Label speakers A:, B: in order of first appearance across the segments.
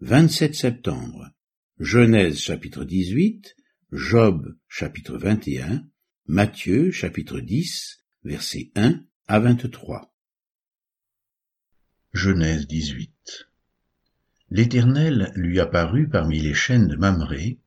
A: 27 septembre. Genèse chapitre 18, Job chapitre 21, Matthieu chapitre 10, versets 1 à 23.
B: Genèse 18 L'Éternel lui apparut parmi les chênes de Mamré,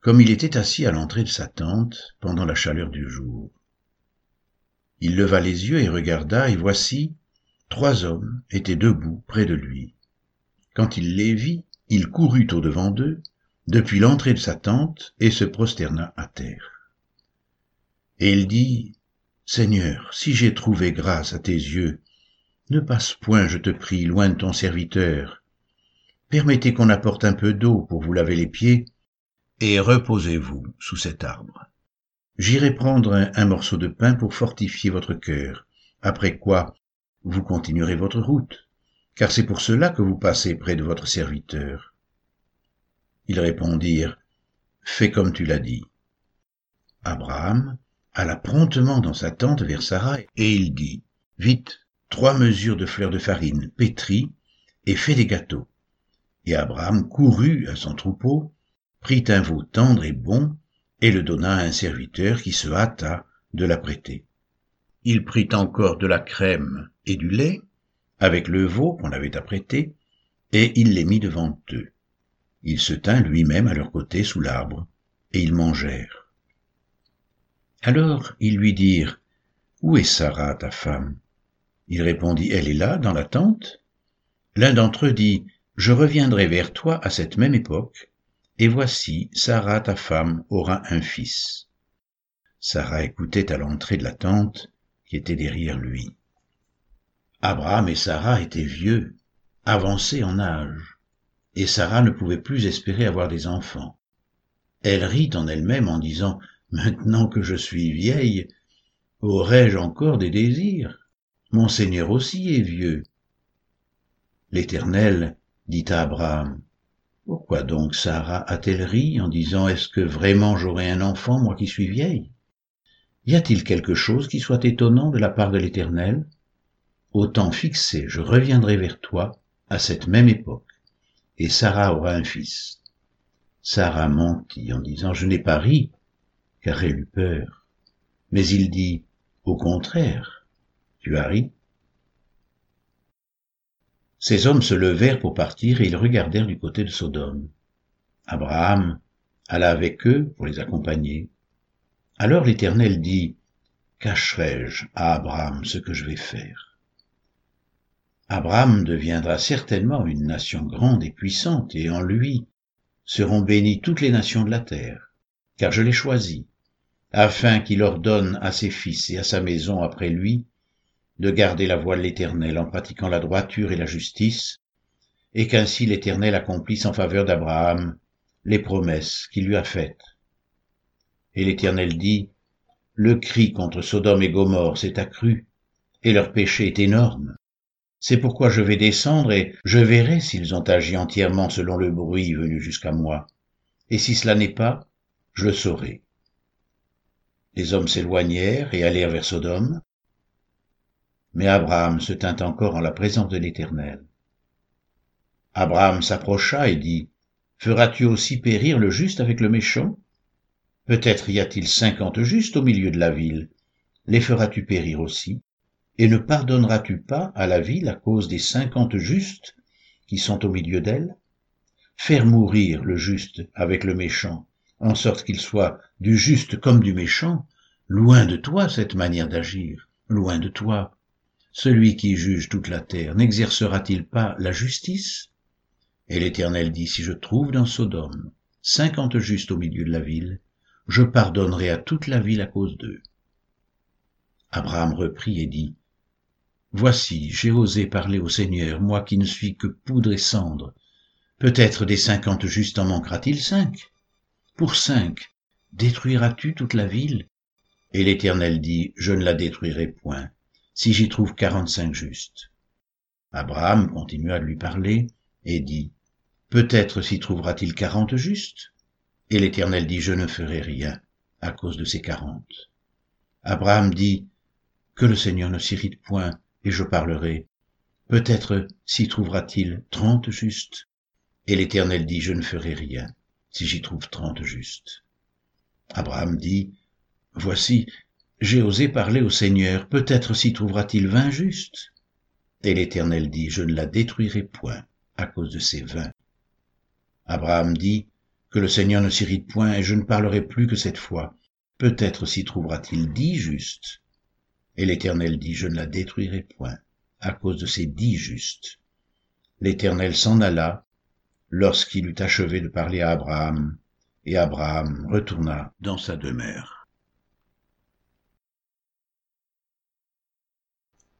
B: comme il était assis à l'entrée de sa tente pendant la chaleur du jour. Il leva les yeux et regarda, et voici, trois hommes étaient debout près de lui. Quand il les vit, il courut au-devant d'eux, depuis l'entrée de sa tente, et se prosterna à terre. Et il dit, Seigneur, si j'ai trouvé grâce à tes yeux, ne passe point, je te prie, loin de ton serviteur. Permettez qu'on apporte un peu d'eau pour vous laver les pieds, et reposez-vous sous cet arbre. J'irai prendre un, un, morceau de pain pour fortifier votre cœur, après quoi vous continuerez votre route car c'est pour cela que vous passez près de votre serviteur. Ils répondirent, Fais comme tu l'as dit. Abraham alla promptement dans sa tente vers Sarah, et il dit, Vite, trois mesures de fleurs de farine pétries, et fais des gâteaux. Et Abraham courut à son troupeau, prit un veau tendre et bon, et le donna à un serviteur qui se hâta de l'apprêter. Il prit encore de la crème et du lait, avec le veau qu'on avait apprêté, et il les mit devant eux. Il se tint lui-même à leur côté sous l'arbre, et ils mangèrent. Alors ils lui dirent, Où est Sarah, ta femme? Il répondit, Elle est là, dans la tente. L'un d'entre eux dit, Je reviendrai vers toi à cette même époque, et voici, Sarah, ta femme, aura un fils. Sarah écoutait à l'entrée de la tente qui était derrière lui. Abraham et Sarah étaient vieux, avancés en âge, et Sarah ne pouvait plus espérer avoir des enfants. Elle rit en elle-même en disant Maintenant que je suis vieille, aurais-je encore des désirs? Mon Seigneur aussi est vieux. L'Éternel dit à Abraham Pourquoi donc Sarah a-t-elle ri en disant Est-ce que vraiment j'aurai un enfant, moi qui suis vieille? Y a-t-il quelque chose qui soit étonnant de la part de l'Éternel? Au temps fixé, je reviendrai vers toi à cette même époque, et Sarah aura un fils. Sarah mentit en disant, je n'ai pas ri, car elle eut peur. Mais il dit, au contraire, tu as ri. Ces hommes se levèrent pour partir et ils regardèrent du côté de Sodome. Abraham alla avec eux pour les accompagner. Alors l'Éternel dit, Cacherai-je à Abraham ce que je vais faire? Abraham deviendra certainement une nation grande et puissante, et en lui seront bénies toutes les nations de la terre, car je l'ai choisi, afin qu'il ordonne à ses fils et à sa maison après lui de garder la voie de l'Éternel en pratiquant la droiture et la justice, et qu'ainsi l'Éternel accomplisse en faveur d'Abraham les promesses qu'il lui a faites. Et l'Éternel dit, Le cri contre Sodome et Gomorre s'est accru, et leur péché est énorme. C'est pourquoi je vais descendre et je verrai s'ils ont agi entièrement selon le bruit venu jusqu'à moi. Et si cela n'est pas, je le saurai. Les hommes s'éloignèrent et allèrent vers Sodome. Mais Abraham se tint encore en la présence de l'Éternel. Abraham s'approcha et dit, Feras-tu aussi périr le juste avec le méchant? Peut-être y a-t-il cinquante justes au milieu de la ville. Les feras-tu périr aussi? Et ne pardonneras-tu pas à la ville à cause des cinquante justes qui sont au milieu d'elle? Faire mourir le juste avec le méchant, en sorte qu'il soit du juste comme du méchant, loin de toi cette manière d'agir, loin de toi. Celui qui juge toute la terre n'exercera-t-il pas la justice? Et l'Éternel dit, si je trouve dans Sodome cinquante justes au milieu de la ville, je pardonnerai à toute la ville à cause d'eux. Abraham reprit et dit, Voici, j'ai osé parler au Seigneur, moi qui ne suis que poudre et cendre. Peut-être des cinquante justes en manquera-t-il cinq? Pour cinq, détruiras-tu toute la ville? Et l'Éternel dit, je ne la détruirai point, si j'y trouve quarante-cinq justes. Abraham continua de lui parler et dit, Peut-être s'y trouvera-t-il quarante justes? Et l'Éternel dit, je ne ferai rien à cause de ces quarante. Abraham dit, Que le Seigneur ne s'irrite point, et je parlerai. Peut-être s'y trouvera-t-il trente justes. Et l'Éternel dit, je ne ferai rien si j'y trouve trente justes. Abraham dit, Voici, j'ai osé parler au Seigneur, peut-être s'y trouvera-t-il vingt justes. Et l'Éternel dit, Je ne la détruirai point à cause de ces vingt. Abraham dit, Que le Seigneur ne s'irrite point, et je ne parlerai plus que cette fois. Peut-être s'y trouvera-t-il dix justes. Et l'Éternel dit, Je ne la détruirai point à cause de ces dix justes. L'Éternel s'en alla lorsqu'il eut achevé de parler à Abraham, et Abraham retourna dans sa demeure.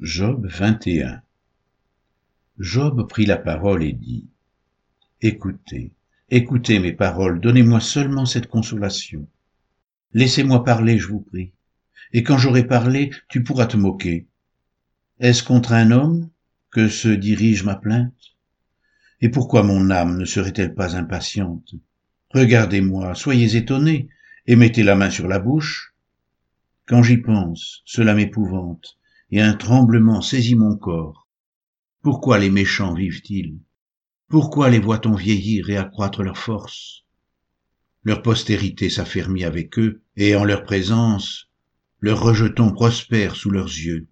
B: Job 21 Job prit la parole et dit, Écoutez, écoutez mes paroles, donnez-moi seulement cette consolation. Laissez-moi parler, je vous prie, et quand j'aurai parlé, tu pourras te moquer. Est-ce contre un homme que se dirige ma plainte? Et pourquoi mon âme ne serait-elle pas impatiente? Regardez-moi, soyez étonnés, et mettez la main sur la bouche. Quand j'y pense, cela m'épouvante, et un tremblement saisit mon corps. Pourquoi les méchants vivent-ils? Pourquoi les voit-on vieillir et accroître leur force? Leur postérité s'affermit avec eux, et en leur présence, leurs rejetons prospèrent sous leurs yeux.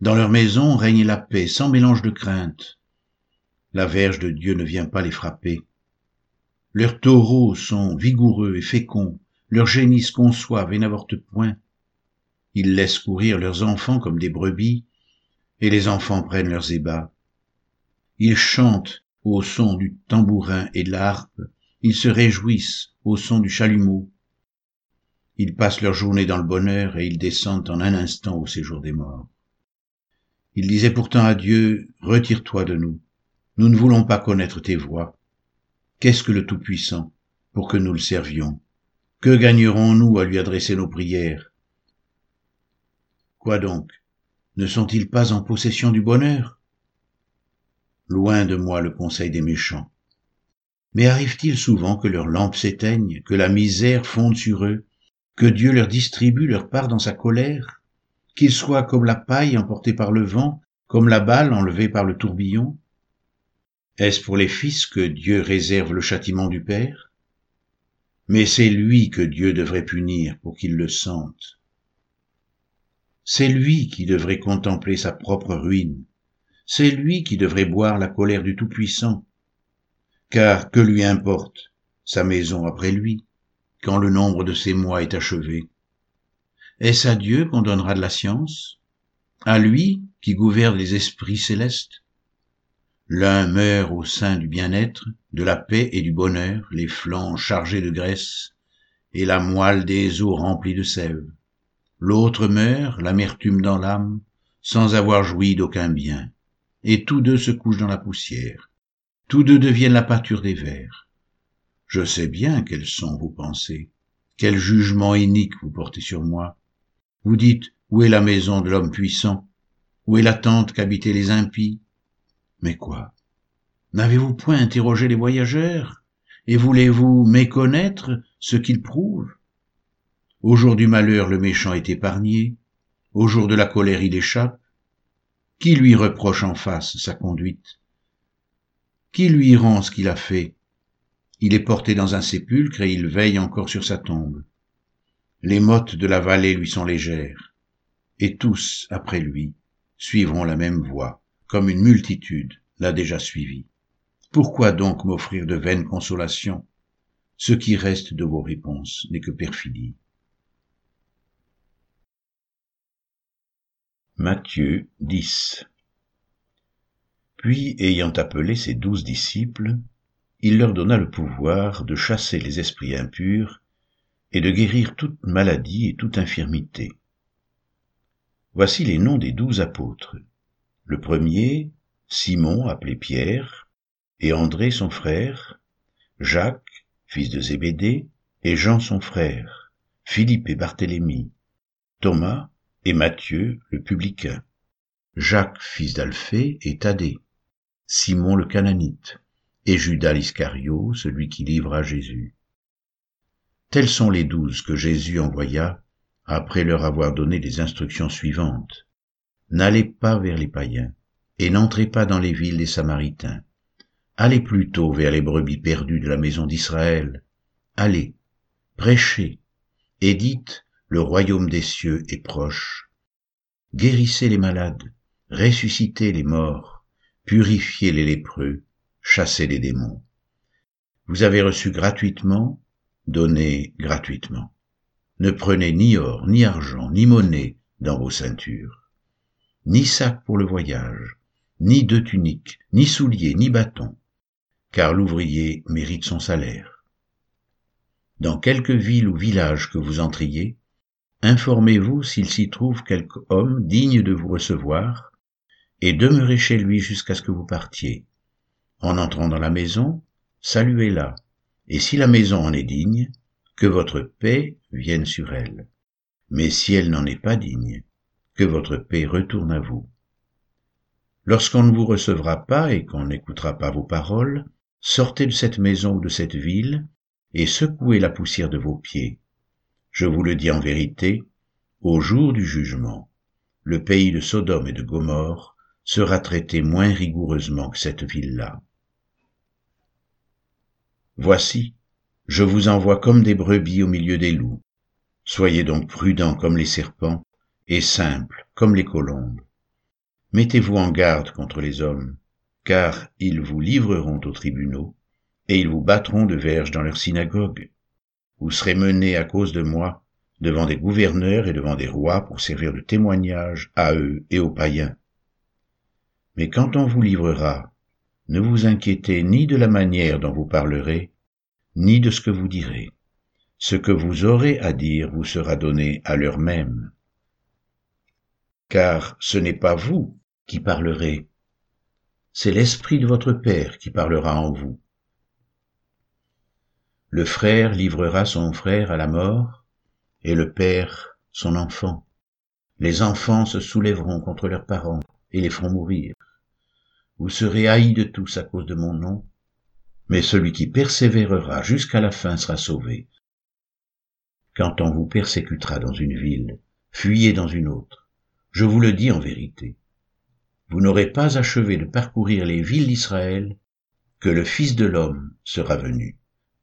B: Dans leur maison règne la paix sans mélange de crainte. La verge de Dieu ne vient pas les frapper. Leurs taureaux sont vigoureux et féconds, leurs génisses conçoivent et n'avortent point. Ils laissent courir leurs enfants comme des brebis, et les enfants prennent leurs ébats. Ils chantent au son du tambourin et de la harpe, ils se réjouissent au son du chalumeau. Ils passent leur journée dans le bonheur et ils descendent en un instant au séjour des morts. Il disait pourtant à Dieu, Retire-toi de nous, nous ne voulons pas connaître tes voies. Qu'est-ce que le Tout-Puissant pour que nous le servions? Que gagnerons-nous à lui adresser nos prières? Quoi donc? Ne sont-ils pas en possession du bonheur? Loin de moi le conseil des méchants. Mais arrive-t-il souvent que leurs lampes s'éteignent, que la misère fonde sur eux, que Dieu leur distribue leur part dans sa colère qu'il soit comme la paille emportée par le vent, comme la balle enlevée par le tourbillon? Est-ce pour les fils que Dieu réserve le châtiment du Père? Mais c'est lui que Dieu devrait punir pour qu'il le sente. C'est lui qui devrait contempler sa propre ruine. C'est lui qui devrait boire la colère du Tout-Puissant. Car que lui importe sa maison après lui, quand le nombre de ses mois est achevé est-ce à Dieu qu'on donnera de la science? À lui qui gouverne les esprits célestes? L'un meurt au sein du bien-être, de la paix et du bonheur, les flancs chargés de graisse, et la moelle des os remplie de sève. L'autre meurt, l'amertume dans l'âme, sans avoir joui d'aucun bien. Et tous deux se couchent dans la poussière. Tous deux deviennent la pâture des vers. Je sais bien quelles sont vos pensées, quel jugement inique vous portez sur moi. Vous dites, où est la maison de l'homme puissant? Où est la tente qu'habitaient les impies? Mais quoi? N'avez-vous point interrogé les voyageurs? Et voulez-vous méconnaître ce qu'ils prouvent? Au jour du malheur, le méchant est épargné. Au jour de la colère, il échappe. Qui lui reproche en face sa conduite? Qui lui rend ce qu'il a fait? Il est porté dans un sépulcre et il veille encore sur sa tombe les mottes de la vallée lui sont légères, et tous, après lui, suivront la même voie, comme une multitude l'a déjà suivi. Pourquoi donc m'offrir de vaines consolations? Ce qui reste de vos réponses n'est que perfidie. Matthieu 10 Puis, ayant appelé ses douze disciples, il leur donna le pouvoir de chasser les esprits impurs et de guérir toute maladie et toute infirmité. Voici les noms des douze apôtres. Le premier, Simon appelé Pierre, et André son frère, Jacques, fils de Zébédée, et Jean son frère, Philippe et Barthélemy, Thomas et Matthieu le publicain, Jacques fils d'Alphée et Thaddée, Simon le cananite, et Judas l'Iscario, celui qui livra Jésus. Tels sont les douze que Jésus envoya après leur avoir donné les instructions suivantes. N'allez pas vers les païens, et n'entrez pas dans les villes des Samaritains. allez plutôt vers les brebis perdues de la maison d'Israël. Allez, prêchez, et dites, le royaume des cieux est proche. Guérissez les malades, ressuscitez les morts, purifiez les lépreux, chassez les démons. Vous avez reçu gratuitement, donnez gratuitement. Ne prenez ni or, ni argent, ni monnaie dans vos ceintures, ni sac pour le voyage, ni deux tuniques, ni souliers, ni bâtons, car l'ouvrier mérite son salaire. Dans quelque ville ou village que vous entriez, informez-vous s'il s'y trouve quelque homme digne de vous recevoir, et demeurez chez lui jusqu'à ce que vous partiez. En entrant dans la maison, saluez-la, et si la maison en est digne, que votre paix vienne sur elle. Mais si elle n'en est pas digne, que votre paix retourne à vous. Lorsqu'on ne vous recevra pas et qu'on n'écoutera pas vos paroles, sortez de cette maison ou de cette ville, et secouez la poussière de vos pieds. Je vous le dis en vérité, au jour du jugement, le pays de Sodome et de Gomorre sera traité moins rigoureusement que cette ville-là. Voici, je vous envoie comme des brebis au milieu des loups. Soyez donc prudents comme les serpents et simples comme les colombes. Mettez-vous en garde contre les hommes, car ils vous livreront aux tribunaux, et ils vous battront de verges dans leurs synagogues. Vous serez menés à cause de moi devant des gouverneurs et devant des rois pour servir de témoignage à eux et aux païens. Mais quand on vous livrera, ne vous inquiétez ni de la manière dont vous parlerez, ni de ce que vous direz. Ce que vous aurez à dire vous sera donné à l'heure même. Car ce n'est pas vous qui parlerez. C'est l'Esprit de votre Père qui parlera en vous. Le frère livrera son frère à la mort, et le Père son enfant. Les enfants se soulèveront contre leurs parents et les feront mourir. Vous serez haïs de tous à cause de mon nom, mais celui qui persévérera jusqu'à la fin sera sauvé. Quand on vous persécutera dans une ville, fuyez dans une autre. Je vous le dis en vérité vous n'aurez pas achevé de parcourir les villes d'Israël que le Fils de l'homme sera venu.